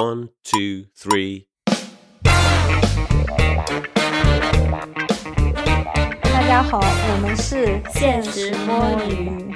One, two, three. 大家好，我们是现实摸鱼。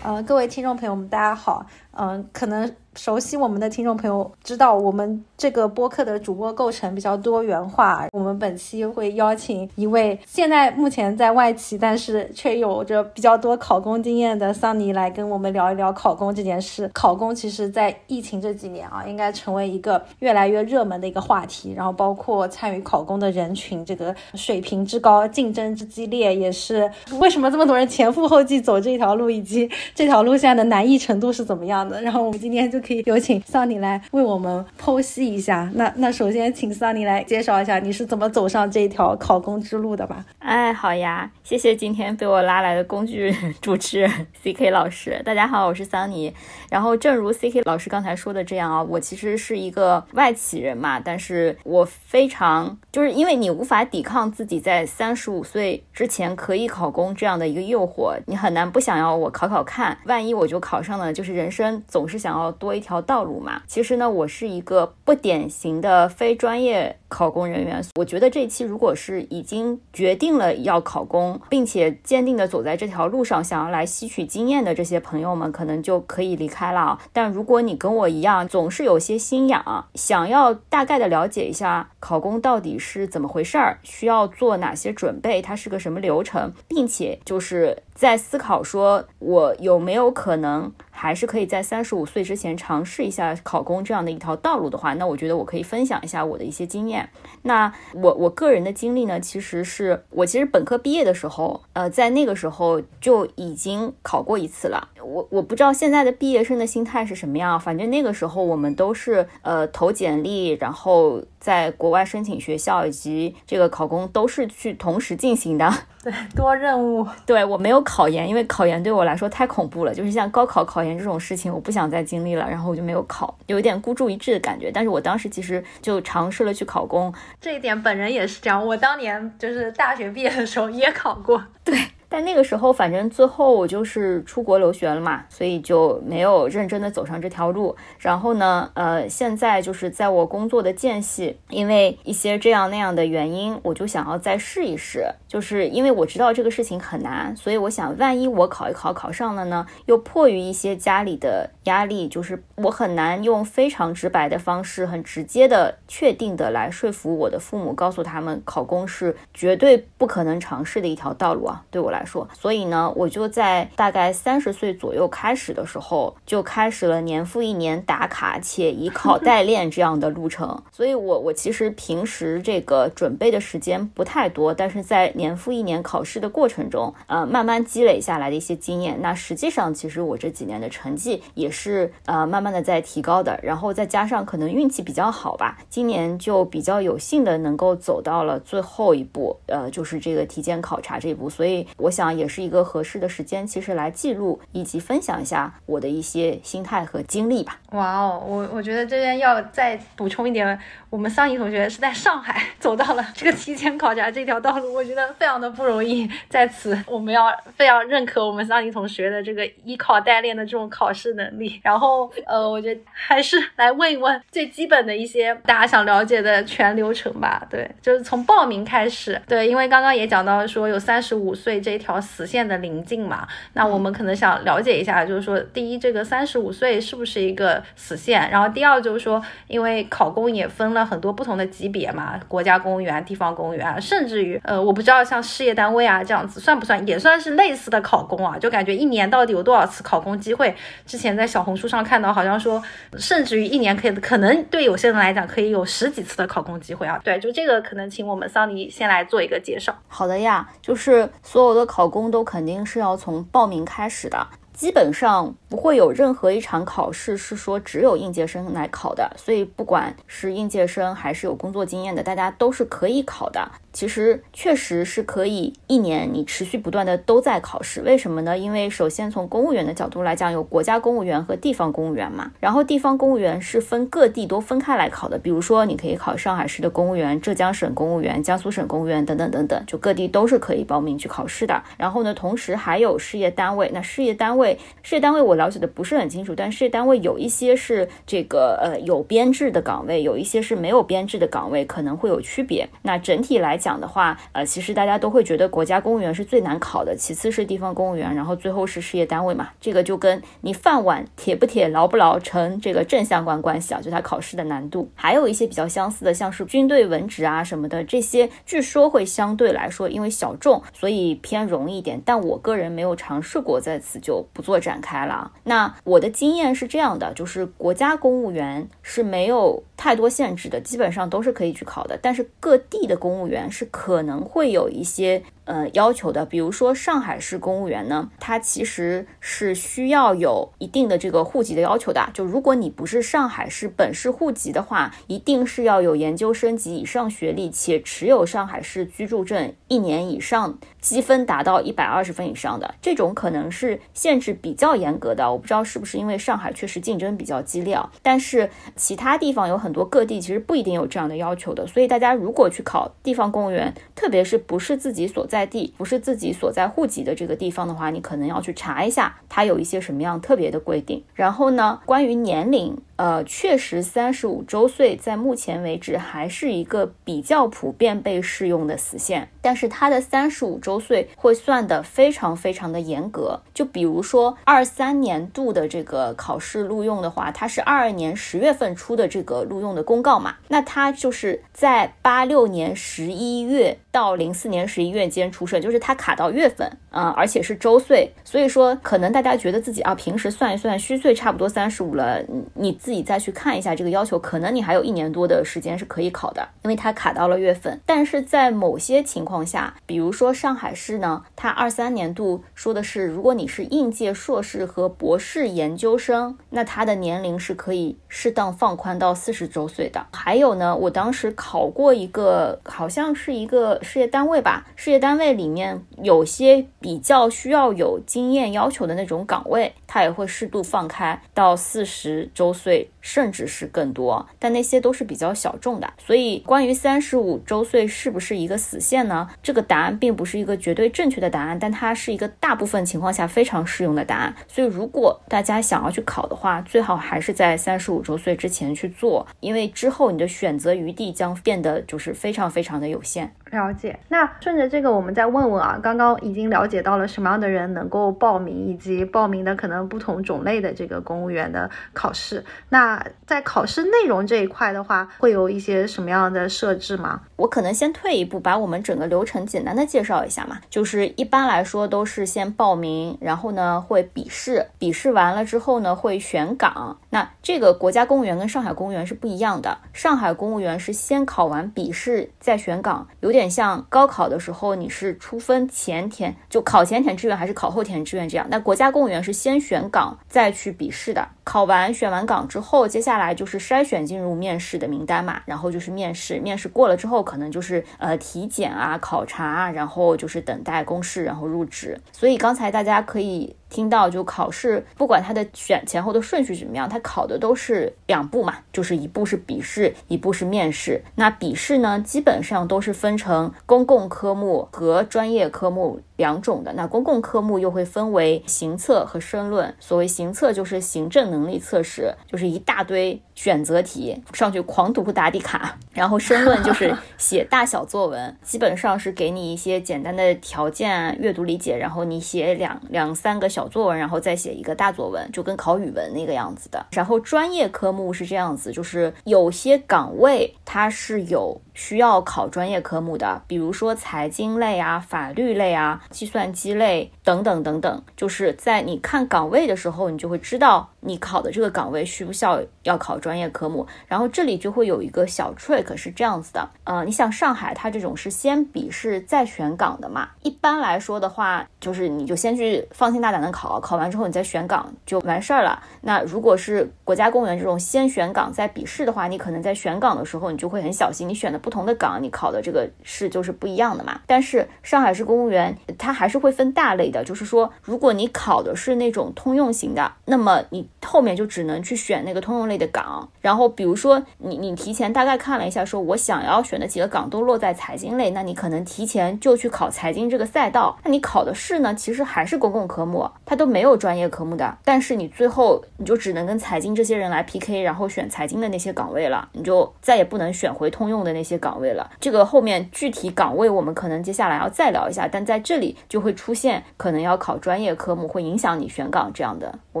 呃，各位听众朋友们，大家好。嗯、可能熟悉我们的听众朋友知道，我们这个播客的主播构成比较多元化。我们本期会邀请一位现在目前在外企，但是却有着比较多考公经验的桑尼来跟我们聊一聊考公这件事。考公其实，在疫情这几年啊，应该成为一个越来越热门的一个话题。然后，包括参与考公的人群，这个水平之高，竞争之激烈，也是为什么这么多人前赴后继走这条路，以及这条路现在的难易程度是怎么样然后，我们今天就可以有请桑尼来为我们剖析一下。那那首先，请桑尼来介绍一下你是怎么走上这一条考公之路的吧。哎，好呀，谢谢今天被我拉来的工具主持人 CK 老师。大家好，我是桑尼。然后，正如 CK 老师刚才说的这样啊，我其实是一个外企人嘛，但是我非常就是因为你无法抵抗自己在三十五岁之前可以考公这样的一个诱惑，你很难不想要我考考看，万一我就考上了，就是人生总是想要多一条道路嘛。其实呢，我是一个不典型的非专业考公人员。我觉得这期如果是已经决定了要考公，并且坚定的走在这条路上，想要来吸取经验的这些朋友们，可能就可以离开了。但如果你跟我一样，总是有些心痒，想要大概的了解一下考公到底是怎么回事儿，需要做哪些准备，它是个什么流程，并且就是在思考说，我有没有可能还是可以在三十五岁之前尝试一下考公这样的一条道路的话，那我觉得我可以分享一下我的一些经验。那我我个人的经历呢，其实是我其实本科毕业的时候，呃，在那个时候就已经考过一次了。我我不知道现在的毕业生的心态是什么样，反正那个时候我们都是呃投简历，然后在国外申请学校以及这个考公都是去同时进行的。对，多任务。对我没有考研，因为考研对我来说太恐怖了，就是像高考考研这种事情，我不想再经历了，然后我就没有考，有一点孤注一掷的感觉。但是我当时其实就尝试了去考公，这一点本人也是这样。我当年就是大学毕业的时候也考过。对。但那个时候，反正最后我就是出国留学了嘛，所以就没有认真的走上这条路。然后呢，呃，现在就是在我工作的间隙，因为一些这样那样的原因，我就想要再试一试。就是因为我知道这个事情很难，所以我想，万一我考一考考上了呢，又迫于一些家里的压力，就是我很难用非常直白的方式，很直接的、确定的来说服我的父母，告诉他们考公是绝对不可能尝试的一条道路啊，对我来说。所以呢，我就在大概三十岁左右开始的时候，就开始了年复一年打卡且以考 代练这样的路程。所以我我其实平时这个准备的时间不太多，但是在年复一年考试的过程中，呃，慢慢积累下来的一些经验。那实际上，其实我这几年的成绩也是呃慢慢的在提高的。然后再加上可能运气比较好吧，今年就比较有幸的能够走到了最后一步，呃，就是这个体检考察这一步。所以我想也是一个合适的时间，其实来记录以及分享一下我的一些心态和经历吧。哇哦，我我觉得这边要再补充一点，我们桑尼同学是在上海 走到了这个提前考察这条道路，我觉得非常的不容易。在此，我们要非常认可我们桑尼同学的这个依考代练的这种考试能力。然后，呃，我觉得还是来问一问最基本的一些大家想了解的全流程吧。对，就是从报名开始。对，因为刚刚也讲到说有三十五岁这条死线的临近嘛，那我们可能想了解一下，就是说，第一，这个三十五岁是不是一个死线？然后第二就是说，因为考公也分了很多不同的级别嘛，国家公务员、地方公务员，甚至于呃，我不知道像事业单位啊这样子算不算，也算是类似的考公啊？就感觉一年到底有多少次考公机会？之前在小红书上看到，好像说，甚至于一年可以，可能对有些人来讲可以有十几次的考公机会啊。对，就这个可能请我们桑尼先来做一个介绍。好的呀，就是所有的考公都肯定是要从报名开始的。基本上不会有任何一场考试是说只有应届生来考的，所以不管是应届生还是有工作经验的，大家都是可以考的。其实确实是可以一年你持续不断的都在考试，为什么呢？因为首先从公务员的角度来讲，有国家公务员和地方公务员嘛，然后地方公务员是分各地都分开来考的，比如说你可以考上海市的公务员、浙江省公务员、江苏省公务员等等等等，就各地都是可以报名去考试的。然后呢，同时还有事业单位，那事业单位。位，事业单位我了解的不是很清楚，但事业单位有一些是这个呃有编制的岗位，有一些是没有编制的岗位，可能会有区别。那整体来讲的话，呃，其实大家都会觉得国家公务员是最难考的，其次是地方公务员，然后最后是事业单位嘛。这个就跟你饭碗铁不铁、牢不牢成这个正相关关系啊，就它考试的难度。还有一些比较相似的，像是军队文职啊什么的，这些据说会相对来说因为小众，所以偏容易一点。但我个人没有尝试过，在此就不做展开了。那我的经验是这样的，就是国家公务员是没有太多限制的，基本上都是可以去考的。但是各地的公务员是可能会有一些。呃，要求的，比如说上海市公务员呢，它其实是需要有一定的这个户籍的要求的。就如果你不是上海市本市户籍的话，一定是要有研究生及以上学历，且持有上海市居住证一年以上，积分达到一百二十分以上的。这种可能是限制比较严格的。我不知道是不是因为上海确实竞争比较激烈，但是其他地方有很多各地其实不一定有这样的要求的。所以大家如果去考地方公务员，特别是不是自己所在在地不是自己所在户籍的这个地方的话，你可能要去查一下，它有一些什么样特别的规定。然后呢，关于年龄。呃，确实，三十五周岁在目前为止还是一个比较普遍被适用的死线，但是它的三十五周岁会算的非常非常的严格。就比如说二三年度的这个考试录用的话，它是二二年十月份出的这个录用的公告嘛，那它就是在八六年十一月到零四年十一月间出生，就是他卡到月份。啊，而且是周岁，所以说可能大家觉得自己啊平时算一算虚岁差不多三十五了，你。自己再去看一下这个要求，可能你还有一年多的时间是可以考的，因为它卡到了月份。但是在某些情况下，比如说上海市呢，它二三年度说的是，如果你是应届硕士和博士研究生，那他的年龄是可以适当放宽到四十周岁的。还有呢，我当时考过一个，好像是一个事业单位吧，事业单位里面有些比较需要有经验要求的那种岗位，它也会适度放开到四十周岁。甚至是更多，但那些都是比较小众的。所以，关于三十五周岁是不是一个死线呢？这个答案并不是一个绝对正确的答案，但它是一个大部分情况下非常适用的答案。所以，如果大家想要去考的话，最好还是在三十五周岁之前去做，因为之后你的选择余地将变得就是非常非常的有限。了解。那顺着这个，我们再问问啊，刚刚已经了解到了什么样的人能够报名，以及报名的可能不同种类的这个公务员的考试。那在考试内容这一块的话，会有一些什么样的设置吗？我可能先退一步，把我们整个流程简单的介绍一下嘛。就是一般来说都是先报名，然后呢会笔试，笔试完了之后呢会选岗。那这个国家公务员跟上海公务员是不一样的，上海公务员是先考完笔试再选岗，有点。像高考的时候，你是出分前填，就考前填志愿还是考后填志愿这样？那国家公务员是先选岗再去笔试的。考完选完岗之后，接下来就是筛选进入面试的名单嘛，然后就是面试，面试过了之后，可能就是呃体检啊、考察啊，然后就是等待公示，然后入职。所以刚才大家可以。听到就考试，不管它的选前后的顺序怎么样，它考的都是两步嘛，就是一步是笔试，一步是面试。那笔试呢，基本上都是分成公共科目和专业科目。两种的，那公共科目又会分为行测和申论。所谓行测就是行政能力测试，就是一大堆选择题上去狂读答题卡，然后申论就是写大小作文，基本上是给你一些简单的条件阅读理解，然后你写两两三个小作文，然后再写一个大作文，就跟考语文那个样子的。然后专业科目是这样子，就是有些岗位它是有。需要考专业科目的，比如说财经类啊、法律类啊、计算机类等等等等，就是在你看岗位的时候，你就会知道你考的这个岗位需不需要要考专业科目。然后这里就会有一个小 trick 是这样子的，呃，你像上海它这种是先笔试再选岗的嘛？一般来说的话，就是你就先去放心大胆的考，考完之后你再选岗就完事儿了。那如果是国家公务员这种先选岗再笔试的话，你可能在选岗的时候你就会很小心，你选的。不同的岗，你考的这个试就是不一样的嘛。但是上海市公务员它还是会分大类的，就是说，如果你考的是那种通用型的，那么你后面就只能去选那个通用类的岗。然后比如说你你提前大概看了一下，说我想要选的几个岗都落在财经类，那你可能提前就去考财经这个赛道。那你考的试呢，其实还是公共科目，它都没有专业科目的。但是你最后你就只能跟财经这些人来 PK，然后选财经的那些岗位了，你就再也不能选回通用的那些岗位了。这个后面具体岗位我们可能接下来要再聊一下，但在这里就会出现可能要考专业科目，会影响你选岗这样的，我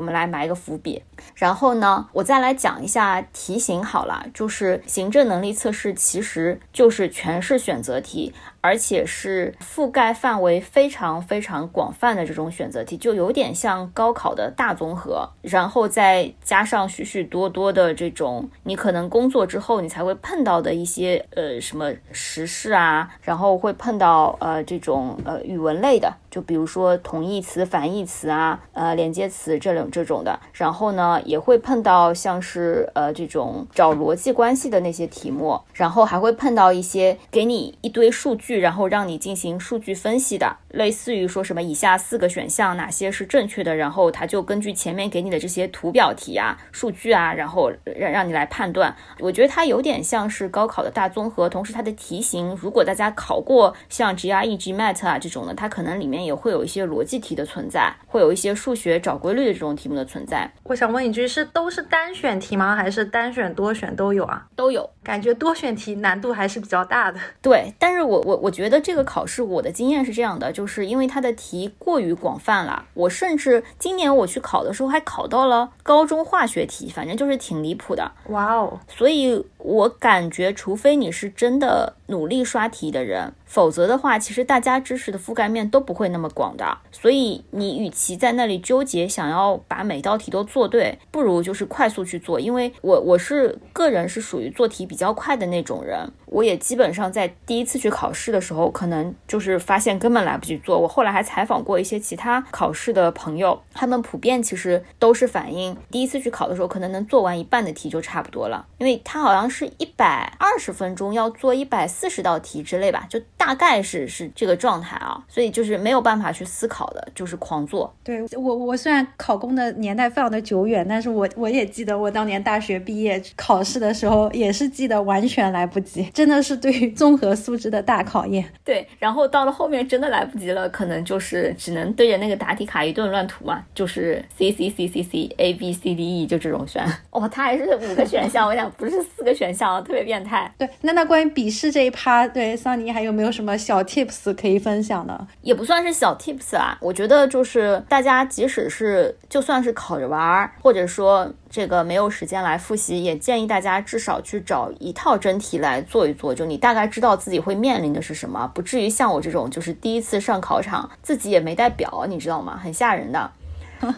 们来埋个伏笔。然后呢，我再来讲一下题型好了，就是行政能力测试其实就是全是选择题。而且是覆盖范围非常非常广泛的这种选择题，就有点像高考的大综合，然后再加上许许多多的这种你可能工作之后你才会碰到的一些呃什么时事啊，然后会碰到呃这种呃语文类的，就比如说同义词、反义词啊，呃连接词这种这种的，然后呢也会碰到像是呃这种找逻辑关系的那些题目，然后还会碰到一些给你一堆数据。然后让你进行数据分析的，类似于说什么以下四个选项哪些是正确的，然后他就根据前面给你的这些图表题啊、数据啊，然后让让你来判断。我觉得它有点像是高考的大综合，同时它的题型，如果大家考过像 GRE、GMAT 啊这种的，它可能里面也会有一些逻辑题的存在，会有一些数学找规律的这种题目的存在。我想问一句，是都是单选题吗？还是单选、多选都有啊？都有。感觉多选题难度还是比较大的。对，但是我我我觉得这个考试我的经验是这样的，就是因为它的题过于广泛了。我甚至今年我去考的时候还考到了高中化学题，反正就是挺离谱的。哇哦！所以我感觉，除非你是真的努力刷题的人。否则的话，其实大家知识的覆盖面都不会那么广的。所以你与其在那里纠结，想要把每道题都做对，不如就是快速去做。因为我我是个人是属于做题比较快的那种人，我也基本上在第一次去考试的时候，可能就是发现根本来不及做。我后来还采访过一些其他考试的朋友，他们普遍其实都是反映第一次去考的时候，可能能做完一半的题就差不多了，因为他好像是一百二十分钟要做一百四十道题之类吧，就。大概是是这个状态啊，所以就是没有办法去思考的，就是狂做。对我，我虽然考公的年代非常的久远，但是我我也记得我当年大学毕业考试的时候，也是记得完全来不及，真的是对于综合素质的大考验。对，然后到了后面真的来不及了，可能就是只能对着那个答题卡一顿乱涂嘛，就是 C C C C C A B C D E 就这种选。哦，它还是五个选项，我想不是四个选项，特别变态。对，那那关于笔试这一趴，对桑尼还有没有？什么小 tips 可以分享的？也不算是小 tips 啊，我觉得就是大家即使是就算是考着玩儿，或者说这个没有时间来复习，也建议大家至少去找一套真题来做一做，就你大概知道自己会面临的是什么，不至于像我这种就是第一次上考场自己也没带表，你知道吗？很吓人的。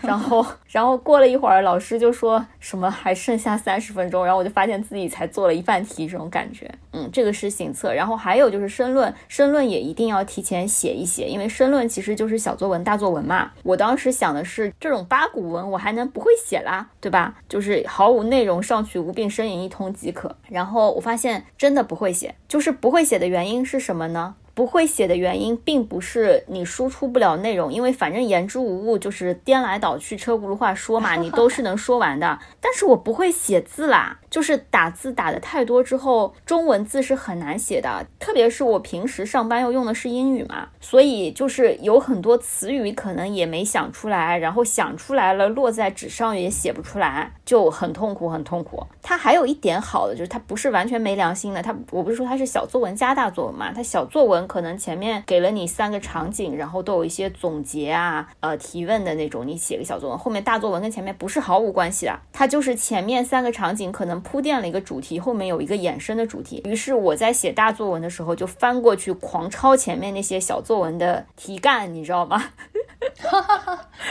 然后，然后过了一会儿，老师就说什么还剩下三十分钟，然后我就发现自己才做了一半题，这种感觉，嗯，这个是行测。然后还有就是申论，申论也一定要提前写一写，因为申论其实就是小作文、大作文嘛。我当时想的是，这种八股文我还能不会写啦，对吧？就是毫无内容上去无病呻吟一通即可。然后我发现真的不会写，就是不会写的原因是什么呢？不会写的原因并不是你输出不了内容，因为反正言之无物，就是颠来倒去车轱辘话说嘛，你都是能说完的。但是我不会写字啦。就是打字打的太多之后，中文字是很难写的，特别是我平时上班又用的是英语嘛，所以就是有很多词语可能也没想出来，然后想出来了落在纸上也写不出来，就很痛苦，很痛苦。它还有一点好的就是它不是完全没良心的，它我不是说它是小作文加大作文嘛，它小作文可能前面给了你三个场景，然后都有一些总结啊，呃提问的那种，你写个小作文，后面大作文跟前面不是毫无关系的，它就是前面三个场景可能。铺垫了一个主题，后面有一个衍生的主题。于是我在写大作文的时候，就翻过去狂抄前面那些小作文的题干，你知道吗？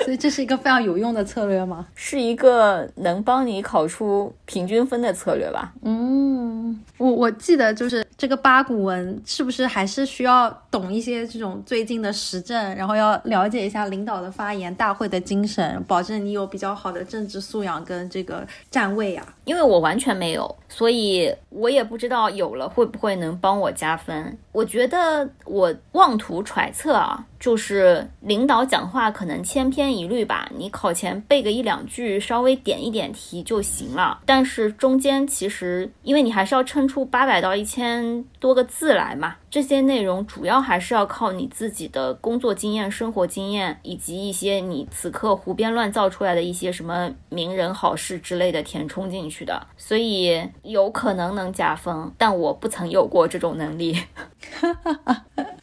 所以这是一个非常有用的策略吗？是一个能帮你考出平均分的策略吧？嗯，我我记得就是这个八股文是不是还是需要懂一些这种最近的时政，然后要了解一下领导的发言、大会的精神，保证你有比较好的政治素养跟这个站位啊。因为我完全没有，所以我也不知道有了会不会能帮我加分。我觉得我妄图揣测啊，就是领导讲话可能千篇一律吧，你考前背个一两句，稍微点一点题就行了。但是中间其实，因为你还是要撑出八百到一千多个字来嘛，这些内容主要还是要靠你自己的工作经验、生活经验，以及一些你此刻胡编乱造出来的一些什么名人好事之类的填充进去的，所以有可能能加分，但我不曾有过这种能力。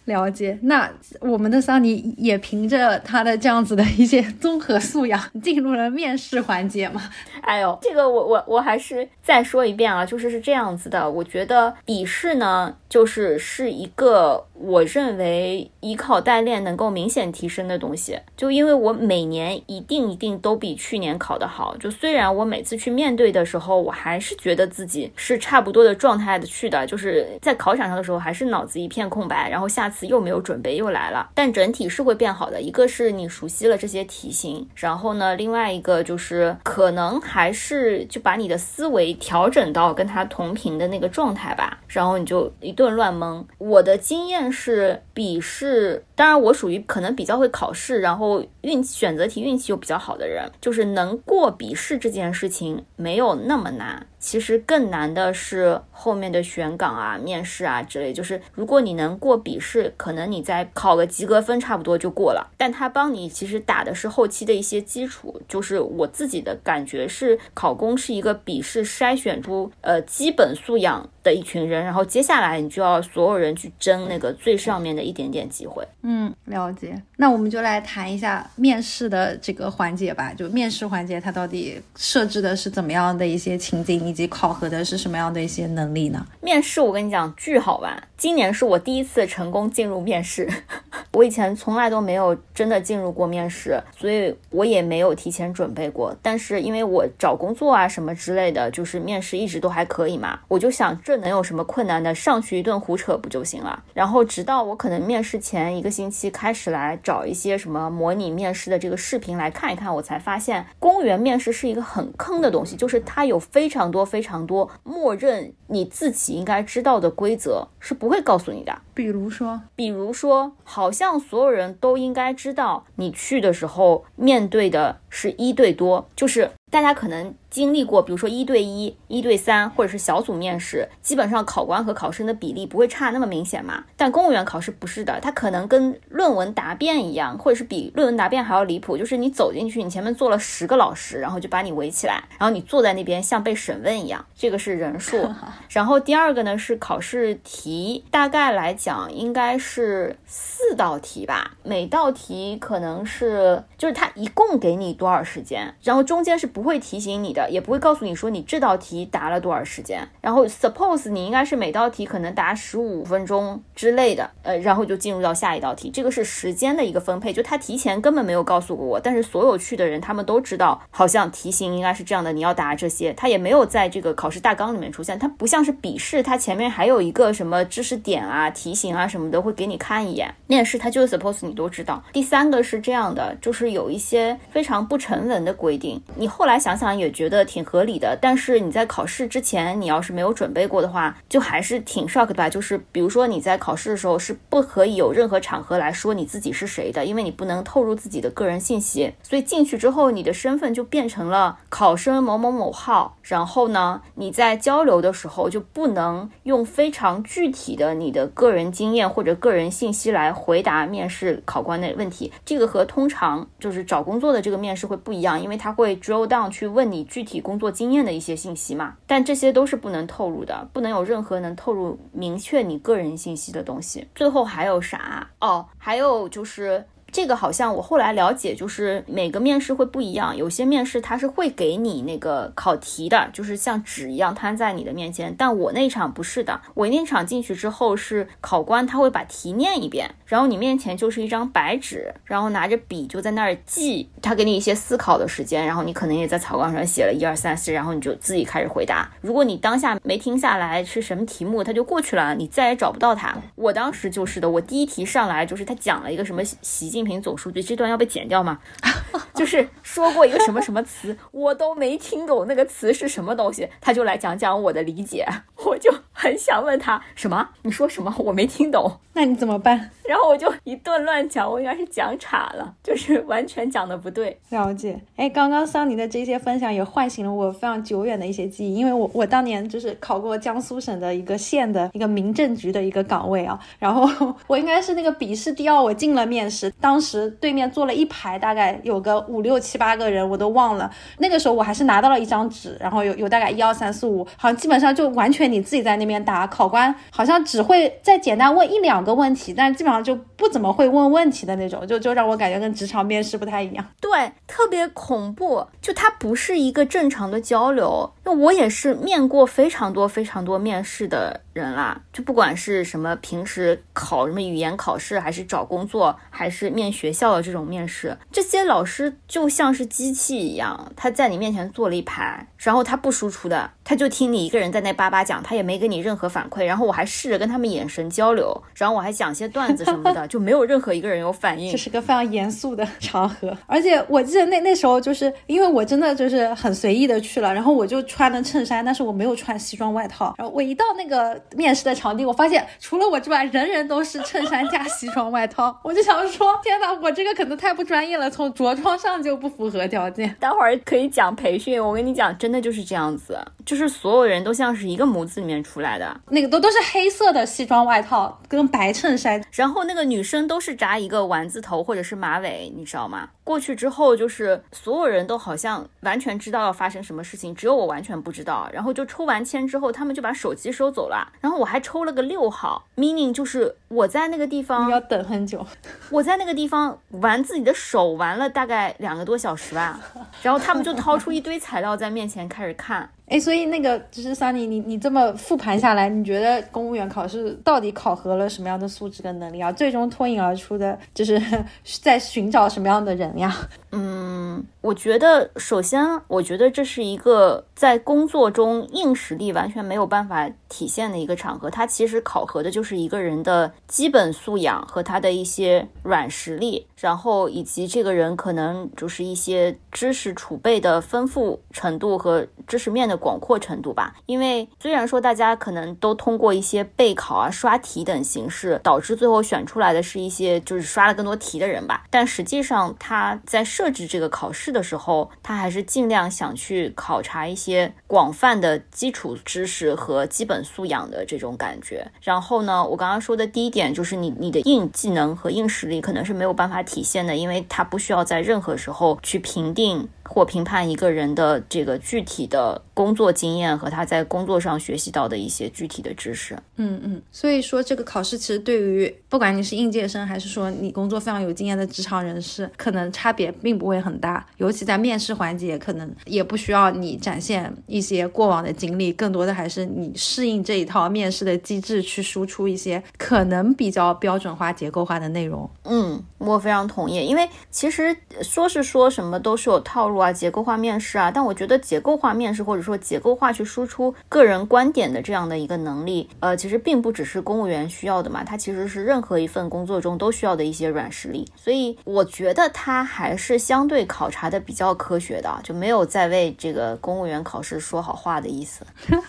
了解，那我们的桑尼也凭着他的这样子的一些综合素养，进入了面试环节嘛？哎呦，这个我我我还是再说一遍啊，就是是这样子的，我觉得笔试呢，就是是一个我认为依靠代练能够明显提升的东西。就因为我每年一定一定都比去年考得好，就虽然我每次去面对的时候，我还是觉得自己是差不多的状态的去的，就是在考场上的时候还是脑子一片空白，然后下次又没有准备又来了，但整体是会变好的。一个是你熟悉了这些题型，然后呢，另外一个就是可能。还是就把你的思维调整到跟他同频的那个状态吧，然后你就一顿乱蒙。我的经验是，笔试，当然我属于可能比较会考试，然后运选择题运气又比较好的人，就是能过笔试这件事情没有那么难。其实更难的是后面的选岗啊、面试啊之类。就是如果你能过笔试，可能你再考个及格分差不多就过了。但他帮你其实打的是后期的一些基础。就是我自己的感觉是，考公是一个笔试筛选出呃基本素养的一群人，然后接下来你就要所有人去争那个最上面的一点点机会。嗯，了解。那我们就来谈一下面试的这个环节吧。就面试环节，它到底设置的是怎么样的一些情景？以及考核的是什么样的一些能力呢？面试我跟你讲巨好玩，今年是我第一次成功进入面试，我以前从来都没有真的进入过面试，所以我也没有提前准备过。但是因为我找工作啊什么之类的，就是面试一直都还可以嘛，我就想这能有什么困难的？上去一顿胡扯不就行了？然后直到我可能面试前一个星期开始来找一些什么模拟面试的这个视频来看一看，我才发现公务员面试是一个很坑的东西，就是它有非常多。非常多，默认你自己应该知道的规则是不会告诉你的。比如说，比如说，好像所有人都应该知道，你去的时候面对的是一对多，就是大家可能。经历过，比如说一对一、一对三，或者是小组面试，基本上考官和考生的比例不会差那么明显嘛。但公务员考试不是的，它可能跟论文答辩一样，或者是比论文答辩还要离谱，就是你走进去，你前面坐了十个老师，然后就把你围起来，然后你坐在那边像被审问一样，这个是人数。然后第二个呢是考试题，大概来讲应该是四道题吧，每道题可能是就是它一共给你多少时间，然后中间是不不会提醒你的。也不会告诉你说你这道题答了多少时间，然后 suppose 你应该是每道题可能答十五分钟之类的，呃，然后就进入到下一道题，这个是时间的一个分配，就他提前根本没有告诉过我，但是所有去的人他们都知道，好像题型应该是这样的，你要答这些，他也没有在这个考试大纲里面出现，他不像是笔试，他前面还有一个什么知识点啊、题型啊什么的会给你看一眼，面试他就是 suppose 你都知道。第三个是这样的，就是有一些非常不成文的规定，你后来想想也觉得。挺合理的，但是你在考试之前，你要是没有准备过的话，就还是挺 shock 的吧。就是比如说你在考试的时候是不可以有任何场合来说你自己是谁的，因为你不能透露自己的个人信息。所以进去之后，你的身份就变成了考生某某某号。然后呢，你在交流的时候就不能用非常具体的你的个人经验或者个人信息来回答面试考官的问题。这个和通常就是找工作的这个面试会不一样，因为他会 drill down 去问你具。体工作经验的一些信息嘛，但这些都是不能透露的，不能有任何能透露明确你个人信息的东西。最后还有啥？哦，还有就是。这个好像我后来了解，就是每个面试会不一样，有些面试他是会给你那个考题的，就是像纸一样摊在你的面前。但我那场不是的，我那场进去之后是考官他会把题念一遍，然后你面前就是一张白纸，然后拿着笔就在那儿记，他给你一些思考的时间，然后你可能也在草稿上写了一二三四，然后你就自己开始回答。如果你当下没听下来是什么题目，他就过去了，你再也找不到他。我当时就是的，我第一题上来就是他讲了一个什么习近平总书记，这段要被剪掉吗？就是说过一个什么什么词，我都没听懂那个词是什么东西，他就来讲讲我的理解，我就很想问他什么？你说什么？我没听懂。那你怎么办？然后我就一顿乱讲，我应该是讲岔了，就是完全讲的不对。了解。哎，刚刚桑尼的这些分享也唤醒了我非常久远的一些记忆，因为我我当年就是考过江苏省的一个县的一个民政局的一个岗位啊，然后 我应该是那个笔试第二，我进了面试，当时对面坐了一排，大概有个五六七八个人，我都忘了。那个时候我还是拿到了一张纸，然后有有大概一二三四五，好像基本上就完全你自己在那边面答，考官好像只会再简单问一两个问题，但基本上就不怎么会问问题的那种，就就让我感觉跟职场面试不太一样。对，特别恐怖，就它不是一个正常的交流。那我也是面过非常多非常多面试的人啦，就不管是什么平时考什么语言考试，还是找工作，还是面学校的这种面试，这些老师就像是机器一样，他在你面前坐了一排，然后他不输出的，他就听你一个人在那叭叭讲，他也没给你任何反馈。然后我还试着跟他们眼神交流，然后我还讲些段子什么的，就没有任何一个人有反应。这是个非常严肃的场合，而且我记得那那时候就是因为我真的就是很随意的去了，然后我就。穿了衬衫，但是我没有穿西装外套。然后我一到那个面试的场地，我发现除了我之外，人人都是衬衫加西装外套。我就想说，天哪，我这个可能太不专业了，从着装上就不符合条件。待会儿可以讲培训，我跟你讲，真的就是这样子，就是所有人都像是一个模子里面出来的，那个都都是黑色的西装外套跟白衬衫，然后那个女生都是扎一个丸子头或者是马尾，你知道吗？过去之后，就是所有人都好像完全知道要发生什么事情，只有我完全不知道。然后就抽完签之后，他们就把手机收走了。然后我还抽了个六号，meaning 就是我在那个地方要等很久。我在那个地方玩自己的手玩了大概两个多小时吧。然后他们就掏出一堆材料在面前开始看。哎，所以那个就是桑尼，你你这么复盘下来，你觉得公务员考试到底考核了什么样的素质跟能力啊？最终脱颖而出的就是 在寻找什么样的人呀？嗯，我觉得首先，我觉得这是一个在工作中硬实力完全没有办法体现的一个场合，它其实考核的就是一个人的基本素养和他的一些软实力，然后以及这个人可能就是一些知识储备的丰富程度和知识面的。广阔程度吧，因为虽然说大家可能都通过一些备考啊、刷题等形式，导致最后选出来的是一些就是刷了更多题的人吧，但实际上他在设置这个考试的时候，他还是尽量想去考察一些广泛的基础知识和基本素养的这种感觉。然后呢，我刚刚说的第一点就是你你的硬技能和硬实力可能是没有办法体现的，因为它不需要在任何时候去评定。或评判一个人的这个具体的工作经验和他在工作上学习到的一些具体的知识。嗯嗯，所以说这个考试其实对于不管你是应届生还是说你工作非常有经验的职场人士，可能差别并不会很大。尤其在面试环节，可能也不需要你展现一些过往的经历，更多的还是你适应这一套面试的机制去输出一些可能比较标准化、结构化的内容。嗯，我非常同意，因为其实说是说什么都是有套路。啊，结构化面试啊，但我觉得结构化面试或者说结构化去输出个人观点的这样的一个能力，呃，其实并不只是公务员需要的嘛，它其实是任何一份工作中都需要的一些软实力，所以我觉得它还是相对考察的比较科学的，就没有在为这个公务员考试说好话的意思。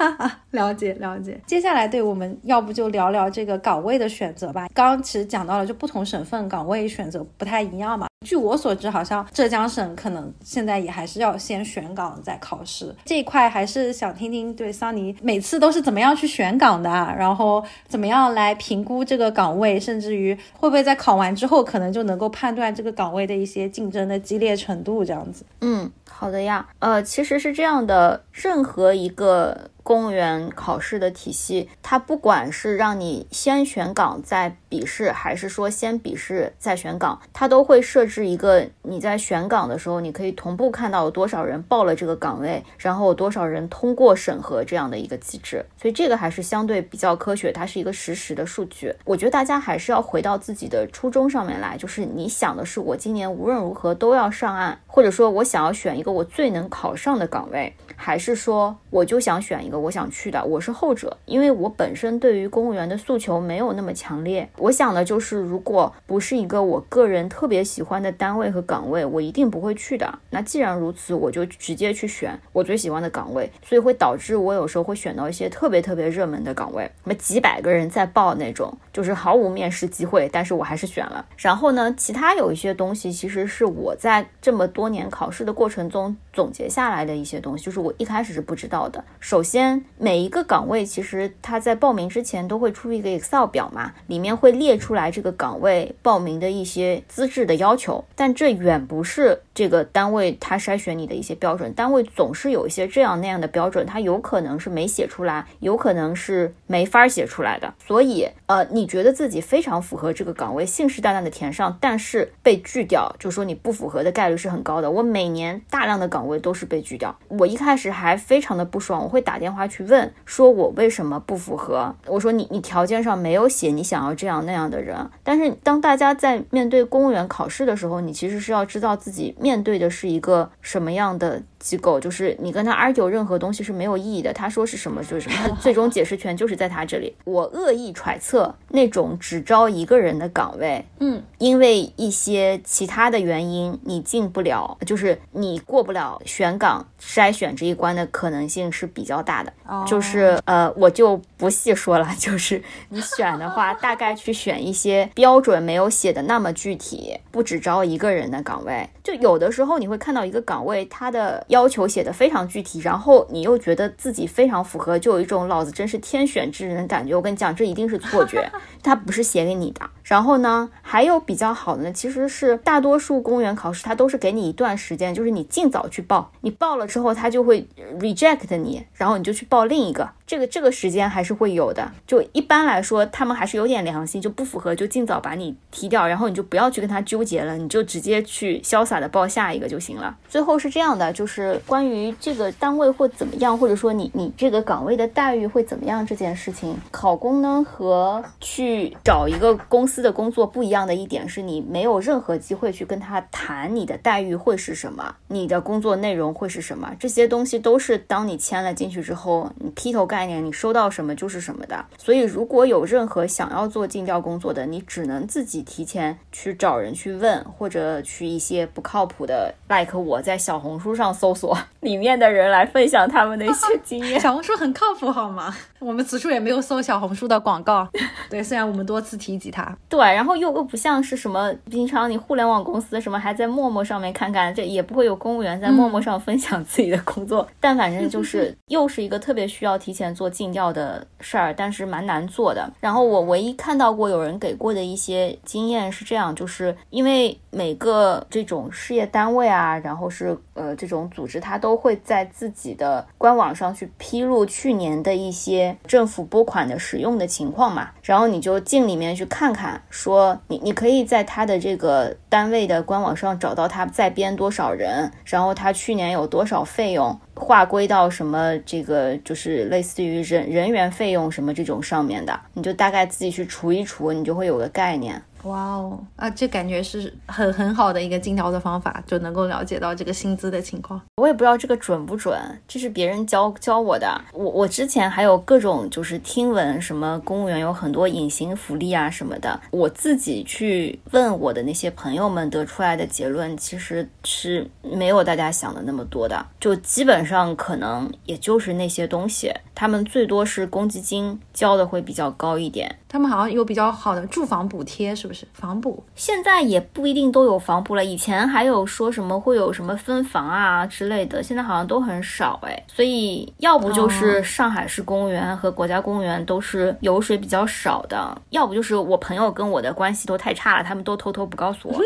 了解了解，接下来对我们要不就聊聊这个岗位的选择吧。刚刚其实讲到了，就不同省份岗位选择不太一样嘛。据我所知，好像浙江省可能现在也还是要先选岗再考试这一块，还是想听听对桑尼每次都是怎么样去选岗的，然后怎么样来评估这个岗位，甚至于会不会在考完之后可能就能够判断这个岗位的一些竞争的激烈程度这样子。嗯，好的呀。呃，其实是这样的，任何一个。公务员考试的体系，它不管是让你先选岗再笔试，还是说先笔试再选岗，它都会设置一个你在选岗的时候，你可以同步看到有多少人报了这个岗位，然后有多少人通过审核这样的一个机制。所以这个还是相对比较科学，它是一个实时的数据。我觉得大家还是要回到自己的初衷上面来，就是你想的是我今年无论如何都要上岸，或者说我想要选一个我最能考上的岗位，还是说我就想选一个我想去的？我是后者，因为我本身对于公务员的诉求没有那么强烈。我想的就是，如果不是一个我个人特别喜欢的单位和岗位，我一定不会去的。那既然如此，我就直接去选我最喜欢的岗位，所以会导致我有时候会选到一些特别特别热门的岗位，什么几百个人在报那种，就是毫无面试机会，但是我还是选了。然后呢，其他有一些东西，其实是我在这么多年考试的过程中总结下来的一些东西，就是我一开始是不知道的。首先，每一个岗位其实它在报名之前都会出一个 Excel 表嘛，里面会列出来这个岗位报名的一些资质的要求，但这远不是这个单位它筛选你的一些标准。单位总是有一些这样那样的标准，它有可能是没写出来，有可能是没法写出来的。所以，呃，你觉得自己非常符合这个岗位，信誓旦旦的填上，但是被拒掉，就说你不符合的概率是很高的。我每年大量的岗位都是被拒掉，我一开始还非常的不爽，我会打电话去问，说我为什么不符合？我说你你条件上没有写你想要这样那样的人。但是当大家在面对公务员考试的时候，你其实是要知道自己面对的是一个什么样的。机构就是你跟他 argue 任何东西是没有意义的，他说是什么就是什么，他最终解释权就是在他这里。我恶意揣测那种只招一个人的岗位，嗯，因为一些其他的原因你进不了，就是你过不了选岗筛选这一关的可能性是比较大的。就是呃，我就不细说了，就是你选的话，大概去选一些标准没有写的那么具体，不只招一个人的岗位。就有的时候你会看到一个岗位，它的要求写的非常具体，然后你又觉得自己非常符合，就有一种老子真是天选之人的感觉。我跟你讲，这一定是错觉，它不是写给你的。然后呢，还有比较好的呢，其实是大多数公务员考试，它都是给你一段时间，就是你尽早去报，你报了之后，它就会 reject 你，然后你就去报另一个。这个这个时间还是会有的，就一般来说，他们还是有点良心，就不符合就尽早把你踢掉，然后你就不要去跟他纠结了，你就直接去潇洒的报下一个就行了。最后是这样的，就是关于这个单位会怎么样，或者说你你这个岗位的待遇会怎么样这件事情，考公呢和去找一个公司的工作不一样的一点是你没有任何机会去跟他谈你的待遇会是什么，你的工作内容会是什么，这些东西都是当你签了进去之后，你劈头。概念，你收到什么就是什么的。所以，如果有任何想要做尽调工作的，你只能自己提前去找人去问，或者去一些不靠谱的，like 我在小红书上搜索里面的人来分享他们的一些经验。小红书很靠谱，好吗？我们此处也没有搜小红书的广告。对，虽然我们多次提及它。对，然后又又不像是什么平常你互联网公司什么还在陌陌上面看看，这也不会有公务员在陌陌上分享自己的工作。但反正就是 又是一个特别需要提前。做尽调的事儿，但是蛮难做的。然后我唯一看到过有人给过的一些经验是这样，就是因为每个这种事业单位啊，然后是呃这种组织，它都会在自己的官网上去披露去年的一些政府拨款的使用的情况嘛。然后你就进里面去看看，说你你可以在他的这个单位的官网上找到他在编多少人，然后他去年有多少费用。划归到什么这个就是类似于人人员费用什么这种上面的，你就大概自己去除一除，你就会有个概念。哇哦，啊，这感觉是很很好的一个尽调的方法，就能够了解到这个薪资的情况。我也不知道这个准不准，这是别人教教我的。我我之前还有各种就是听闻什么公务员有很多隐形福利啊什么的，我自己去问我的那些朋友们得出来的结论，其实是没有大家想的那么多的，就基本上可能也就是那些东西，他们最多是公积金交的会比较高一点。他们好像有比较好的住房补贴，是不是？房补现在也不一定都有房补了，以前还有说什么会有什么分房啊之类的，现在好像都很少哎。所以要不就是上海市公务员和国家公务员都是油水比较少的，要不就是我朋友跟我的关系都太差了，他们都偷偷不告诉我。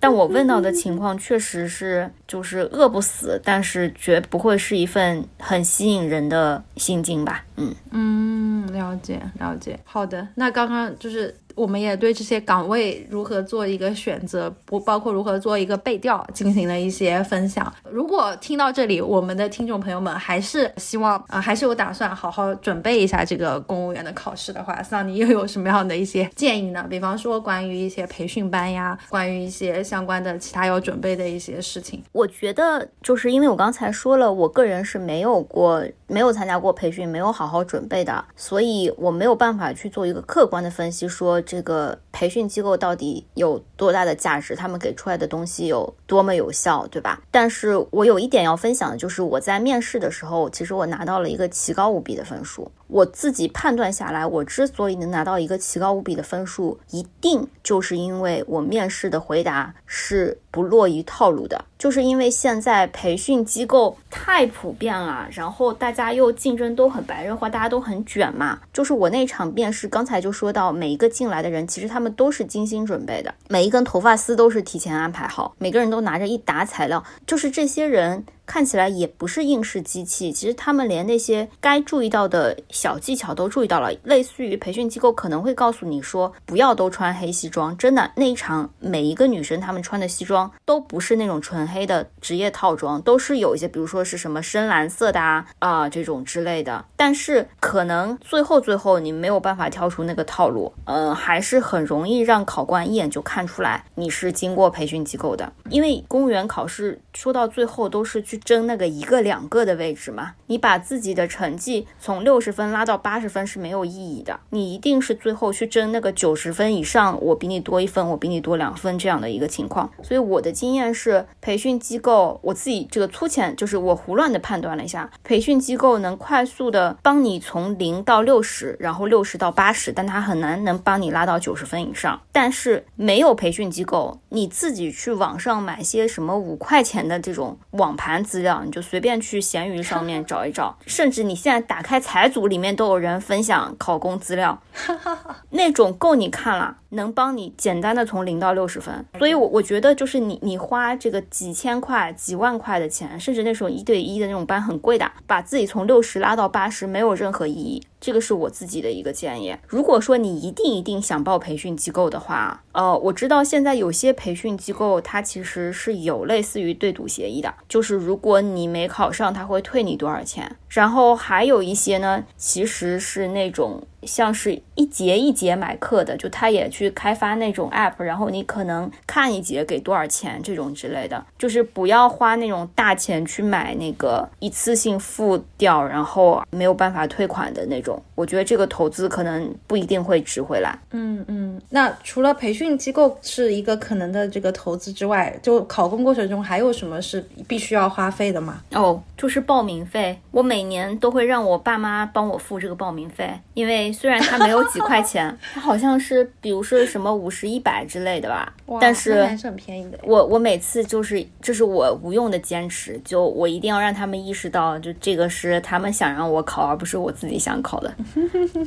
但我问到的情况确实是，就是饿不死，但是绝不会是一份很吸引人的心境吧？嗯嗯，了解了解。好的，那刚刚就是。我们也对这些岗位如何做一个选择，不包括如何做一个背调，进行了一些分享。如果听到这里，我们的听众朋友们还是希望啊，还是有打算好好准备一下这个公务员的考试的话，桑尼又有什么样的一些建议呢？比方说关于一些培训班呀，关于一些相关的其他要准备的一些事情。我觉得就是因为我刚才说了，我个人是没有过。没有参加过培训，没有好好准备的，所以我没有办法去做一个客观的分析，说这个培训机构到底有多大的价值，他们给出来的东西有多么有效，对吧？但是我有一点要分享的，就是我在面试的时候，其实我拿到了一个奇高无比的分数。我自己判断下来，我之所以能拿到一个奇高无比的分数，一定就是因为我面试的回答是不落于套路的。就是因为现在培训机构太普遍了，然后大家又竞争都很白热化，大家都很卷嘛。就是我那场面试，刚才就说到，每一个进来的人，其实他们都是精心准备的，每一根头发丝都是提前安排好，每个人都拿着一沓材料，就是这些人。看起来也不是应试机器，其实他们连那些该注意到的小技巧都注意到了。类似于培训机构可能会告诉你说，不要都穿黑西装。真的，那一场每一个女生她们穿的西装都不是那种纯黑的职业套装，都是有一些，比如说是什么深蓝色的啊啊这种之类的。但是可能最后最后你没有办法跳出那个套路，嗯，还是很容易让考官一眼就看出来你是经过培训机构的，因为公务员考试说到最后都是去。争那个一个两个的位置嘛，你把自己的成绩从六十分拉到八十分是没有意义的，你一定是最后去争那个九十分以上，我比你多一分，我比你多两分这样的一个情况。所以我的经验是，培训机构我自己这个粗浅就是我胡乱的判断了一下，培训机构能快速的帮你从零到六十，然后六十到八十，但它很难能帮你拉到九十分以上。但是没有培训机构，你自己去网上买些什么五块钱的这种网盘。资料你就随便去闲鱼上面找一找，甚至你现在打开财组里面都有人分享考公资料，那种够你看了。能帮你简单的从零到六十分，所以，我我觉得就是你你花这个几千块、几万块的钱，甚至那种一对一的那种班很贵的，把自己从六十拉到八十，没有任何意义。这个是我自己的一个建议。如果说你一定一定想报培训机构的话，呃，我知道现在有些培训机构它其实是有类似于对赌协议的，就是如果你没考上，他会退你多少钱。然后还有一些呢，其实是那种。像是一节一节买课的，就他也去开发那种 app，然后你可能看一节给多少钱这种之类的，就是不要花那种大钱去买那个一次性付掉，然后没有办法退款的那种。我觉得这个投资可能不一定会值回来。嗯嗯，那除了培训机构是一个可能的这个投资之外，就考公过程中还有什么是必须要花费的吗？哦，就是报名费，我每年都会让我爸妈帮我付这个报名费，因为。虽然它没有几块钱，它好像是比如说什么五十一百之类的吧，但是还是很便宜的。我我每次就是这是我无用的坚持，就我一定要让他们意识到，就这个是他们想让我考，而不是我自己想考的。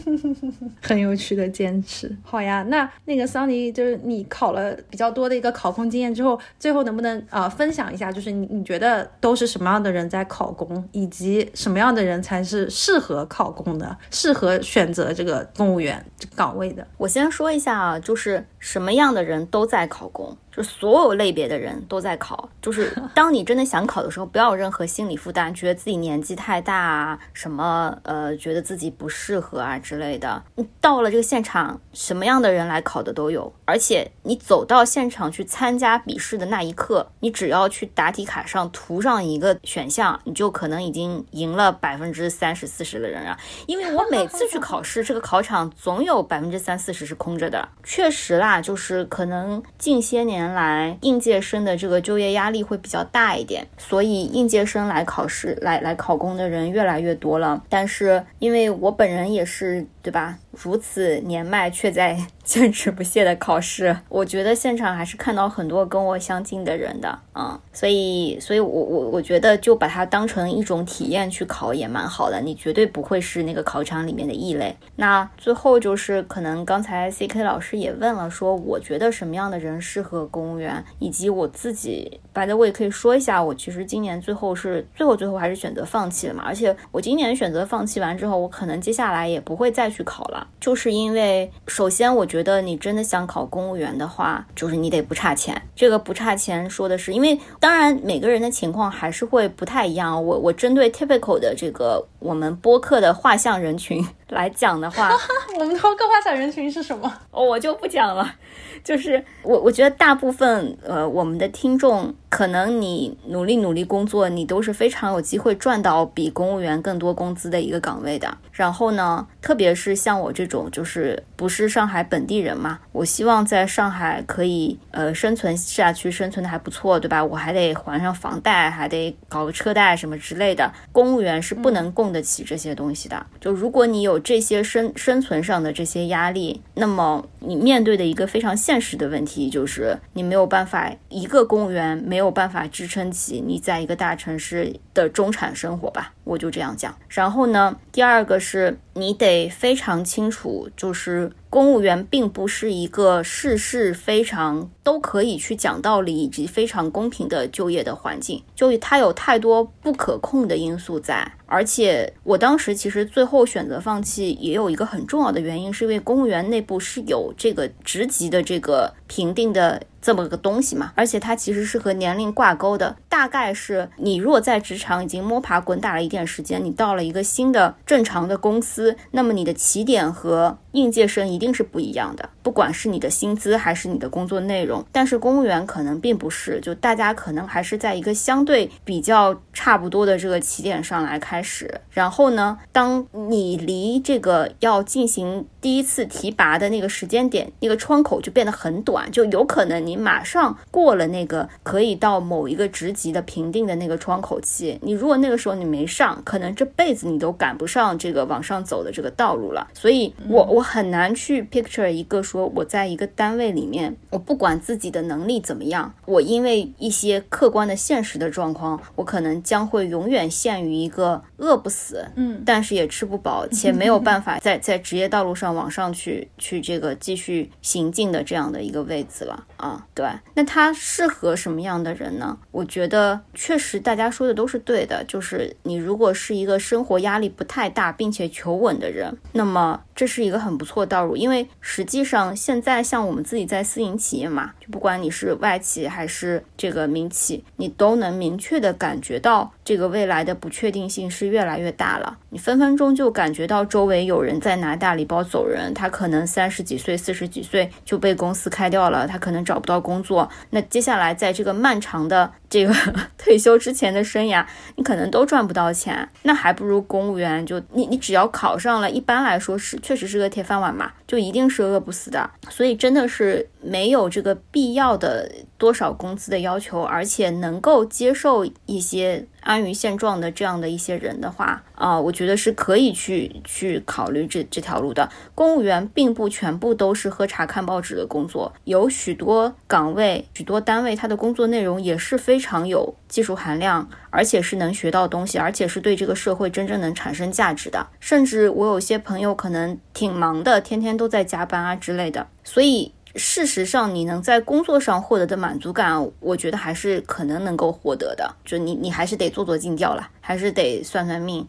很有趣的坚持。好呀，那那个桑尼，就是你考了比较多的一个考公经验之后，最后能不能呃分享一下，就是你你觉得都是什么样的人在考公，以及什么样的人才是适合考公的，适合选择？这个动物园这岗位的，我先说一下啊，就是什么样的人都在考公。就所有类别的人都在考，就是当你真的想考的时候，不要有任何心理负担，觉得自己年纪太大啊，什么呃，觉得自己不适合啊之类的。你到了这个现场，什么样的人来考的都有，而且你走到现场去参加笔试的那一刻，你只要去答题卡上涂上一个选项，你就可能已经赢了百分之三十四十的人啊。因为我每次去考试，这个考场总有百分之三四十是空着的。确实啦，就是可能近些。年来，应届生的这个就业压力会比较大一点，所以应届生来考试、来来考公的人越来越多了。但是，因为我本人也是，对吧？如此年迈却在坚持不懈的考试，我觉得现场还是看到很多跟我相近的人的，嗯，所以，所以我我我觉得就把它当成一种体验去考也蛮好的，你绝对不会是那个考场里面的异类。那最后就是可能刚才 C K 老师也问了，说我觉得什么样的人适合公务员，以及我自己，白的我也可以说一下，我其实今年最后是最后最后还是选择放弃了嘛，而且我今年选择放弃完之后，我可能接下来也不会再去考了。就是因为，首先我觉得你真的想考公务员的话，就是你得不差钱。这个不差钱说的是，因为当然每个人的情况还是会不太一样。我我针对 typical 的这个我们播客的画像人群 来讲的话，我们播客画像人群是什么？哦，我就不讲了。就是我，我觉得大部分呃，我们的听众，可能你努力努力工作，你都是非常有机会赚到比公务员更多工资的一个岗位的。然后呢，特别是像我这种，就是不是上海本地人嘛，我希望在上海可以呃生存下去，生存的还不错，对吧？我还得还上房贷，还得搞个车贷什么之类的。公务员是不能供得起这些东西的。就如果你有这些生生存上的这些压力，那么你面对的一个非常现现实的问题就是，你没有办法一个公务员没有没有办法支撑起你在一个大城市的中产生活吧，我就这样讲。然后呢，第二个是你得非常清楚，就是。公务员并不是一个事事非常都可以去讲道理以及非常公平的就业的环境，就它有太多不可控的因素在。而且我当时其实最后选择放弃，也有一个很重要的原因，是因为公务员内部是有这个职级的这个评定的。这么个东西嘛，而且它其实是和年龄挂钩的。大概是你若在职场已经摸爬滚打了一点时间，你到了一个新的正常的公司，那么你的起点和应届生一定是不一样的，不管是你的薪资还是你的工作内容。但是公务员可能并不是，就大家可能还是在一个相对比较差不多的这个起点上来开始。然后呢，当你离这个要进行第一次提拔的那个时间点，那个窗口就变得很短，就有可能你。马上过了那个可以到某一个职级的评定的那个窗口期，你如果那个时候你没上，可能这辈子你都赶不上这个往上走的这个道路了。所以，我我很难去 picture 一个说我在一个单位里面，我不管自己的能力怎么样，我因为一些客观的现实的状况，我可能将会永远陷于一个饿不死，嗯，但是也吃不饱，且没有办法 在在职业道路上往上去去这个继续行进的这样的一个位置了啊。对，那他适合什么样的人呢？我觉得确实大家说的都是对的，就是你如果是一个生活压力不太大并且求稳的人，那么这是一个很不错的道路。因为实际上现在像我们自己在私营企业嘛，就不管你是外企还是这个民企，你都能明确的感觉到这个未来的不确定性是越来越大了。你分分钟就感觉到周围有人在拿大礼包走人，他可能三十几岁、四十几岁就被公司开掉了，他可能找不到。到工作，那接下来在这个漫长的这个 退休之前的生涯，你可能都赚不到钱，那还不如公务员。就你你只要考上了，一般来说是确实是个铁饭碗嘛，就一定是饿不死的。所以真的是没有这个必要的多少工资的要求，而且能够接受一些。安于现状的这样的一些人的话，啊，我觉得是可以去去考虑这这条路的。公务员并不全部都是喝茶看报纸的工作，有许多岗位、许多单位，他的工作内容也是非常有技术含量，而且是能学到东西，而且是对这个社会真正能产生价值的。甚至我有些朋友可能挺忙的，天天都在加班啊之类的，所以。事实上，你能在工作上获得的满足感，我觉得还是可能能够获得的。就你，你还是得做做尽调了，还是得算算命。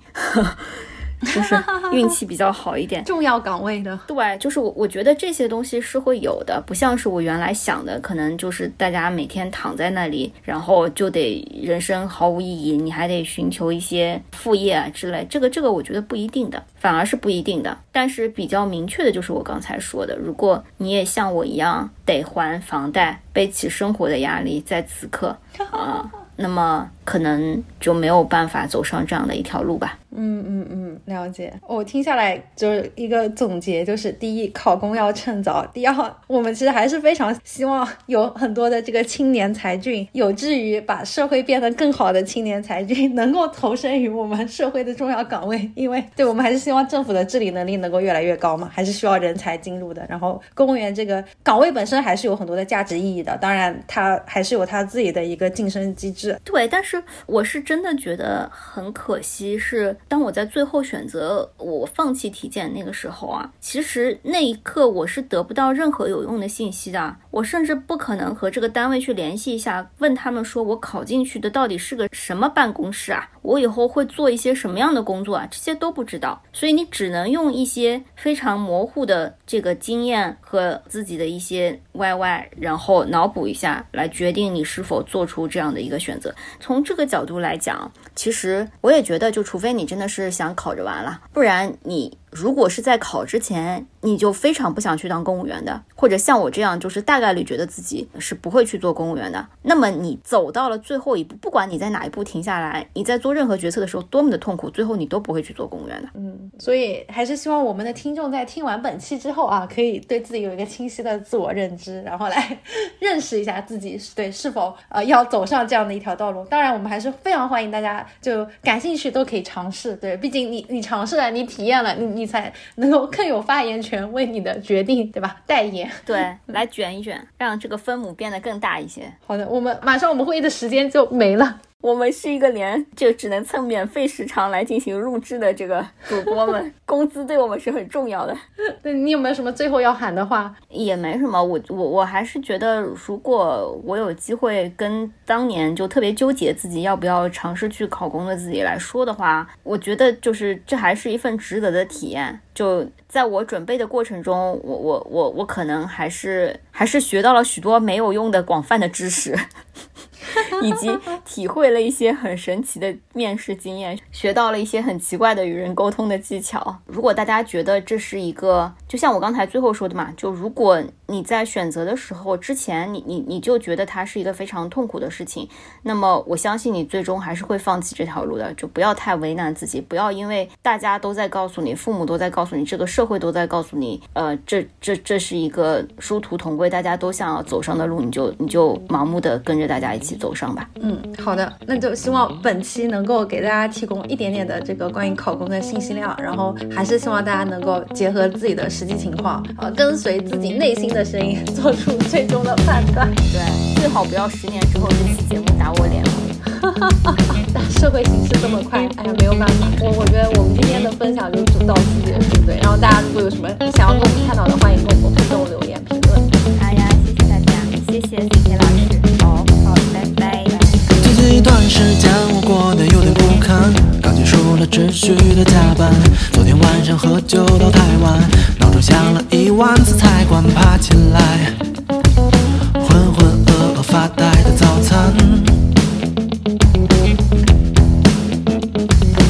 就是运气比较好一点，重要岗位的，对，就是我我觉得这些东西是会有的，不像是我原来想的，可能就是大家每天躺在那里，然后就得人生毫无意义，你还得寻求一些副业啊之类，这个这个我觉得不一定的，反而是不一定的。但是比较明确的就是我刚才说的，如果你也像我一样得还房贷，背起生活的压力，在此刻啊。那么可能就没有办法走上这样的一条路吧。嗯嗯嗯，了解。我听下来就是一个总结，就是第一，考公要趁早；第二，我们其实还是非常希望有很多的这个青年才俊，有志于把社会变得更好的青年才俊，能够投身于我们社会的重要岗位。因为，对我们还是希望政府的治理能力能够越来越高嘛，还是需要人才进入的。然后，公务员这个岗位本身还是有很多的价值意义的，当然，它还是有它自己的一个晋升机制。对，但是是我是真的觉得很可惜是。当我在最后选择我放弃体检那个时候啊，其实那一刻我是得不到任何有用的信息的。我甚至不可能和这个单位去联系一下，问他们说我考进去的到底是个什么办公室啊？我以后会做一些什么样的工作啊？这些都不知道。所以你只能用一些非常模糊的这个经验和自己的一些 YY，然后脑补一下来决定你是否做出这样的一个选择。从这个角度来讲，其实我也觉得，就除非你真的是想考着玩了，不然你。如果是在考之前，你就非常不想去当公务员的，或者像我这样，就是大概率觉得自己是不会去做公务员的，那么你走到了最后一步，不管你在哪一步停下来，你在做任何决策的时候多么的痛苦，最后你都不会去做公务员的。嗯，所以还是希望我们的听众在听完本期之后啊，可以对自己有一个清晰的自我认知，然后来认识一下自己对是否呃要走上这样的一条道路。当然，我们还是非常欢迎大家就感兴趣都可以尝试。对，毕竟你你尝试了，你体验了，你你。你才能够更有发言权，为你的决定，对吧？代言，对，来卷一卷，让这个分母变得更大一些。好的，我们马上我们会议的时间就没了。我们是一个连就只能蹭免费时长来进行录制的这个主播们，工资对我们是很重要的。对你有没有什么最后要喊的话？也没什么，我我我还是觉得，如果我有机会跟当年就特别纠结自己要不要尝试去考公的自己来说的话，我觉得就是这还是一份值得的体验。就在我准备的过程中，我我我我可能还是还是学到了许多没有用的广泛的知识。以及体会了一些很神奇的面试经验，学到了一些很奇怪的与人沟通的技巧。如果大家觉得这是一个，就像我刚才最后说的嘛，就如果你在选择的时候之前，你你你就觉得它是一个非常痛苦的事情，那么我相信你最终还是会放弃这条路的。就不要太为难自己，不要因为大家都在告诉你，父母都在告诉你，这个社会都在告诉你，呃，这这这是一个殊途同归，大家都想要走上的路，你就你就盲目的跟着大家一起。走上吧。嗯，好的，那就希望本期能够给大家提供一点点的这个关于考公的信息量，然后还是希望大家能够结合自己的实际情况，呃，跟随自己内心的声音，做出最终的判断。对，最好不要十年之后这期节目打我脸。哈哈哈哈社会形势这么快，哎呀，没有办法。我我觉得我们今天的分享就到此结束，对。然后大家如果有什么想要跟我们探讨的，欢迎跟我们段时间我过得有点不堪，刚结束了持续的加班，昨天晚上喝酒到太晚，闹钟响了一万次才敢爬起来，浑浑噩噩发呆的早餐。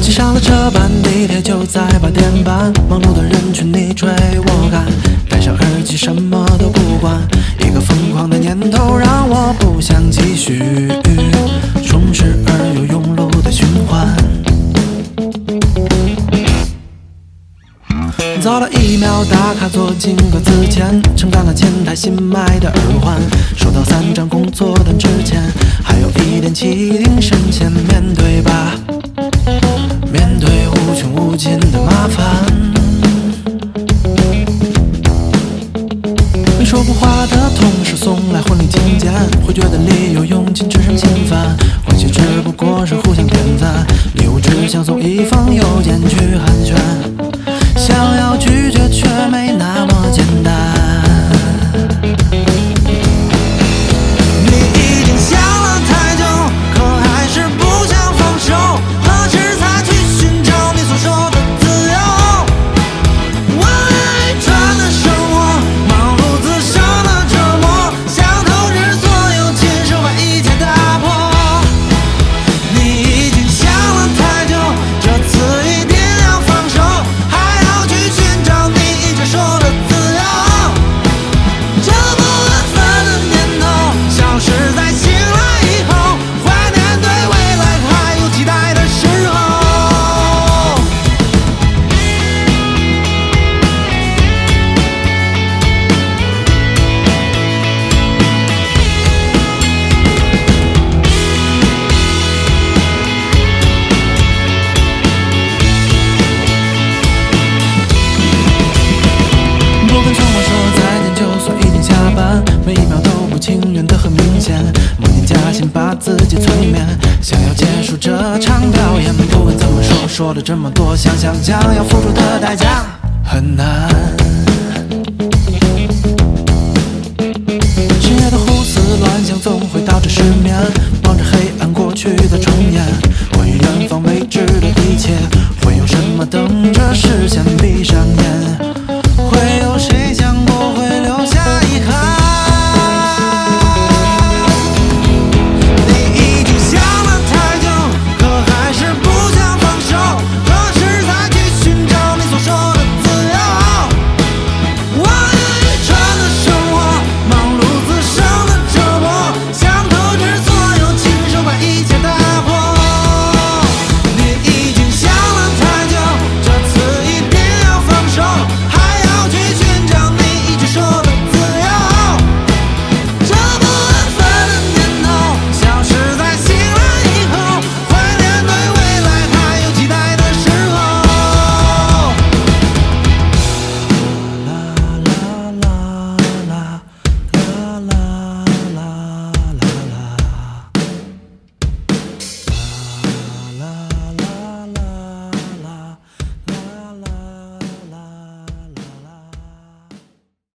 挤上了车班，地铁就在八点半，忙碌的人群你追我赶，上耳机什么都不管，一个疯狂的念头让我不想继续。充实而又庸碌的循环。早了一秒打卡坐进格子前，承担了前台新买的耳环，收到三张工作单之前，还有一点气定神闲。面对吧，面对无穷无尽的麻烦。觉得理由用尽，只剩嫌烦。关系只不过是互相点赞，礼物只想送一份想要结束这场表演。不管怎么说，说了这么多，想想将要付出的代价很难。深夜的胡思乱想总会导致失眠，望着黑暗过去的重演，关于远方未知的一切，会有什么等着实现？闭上眼，会。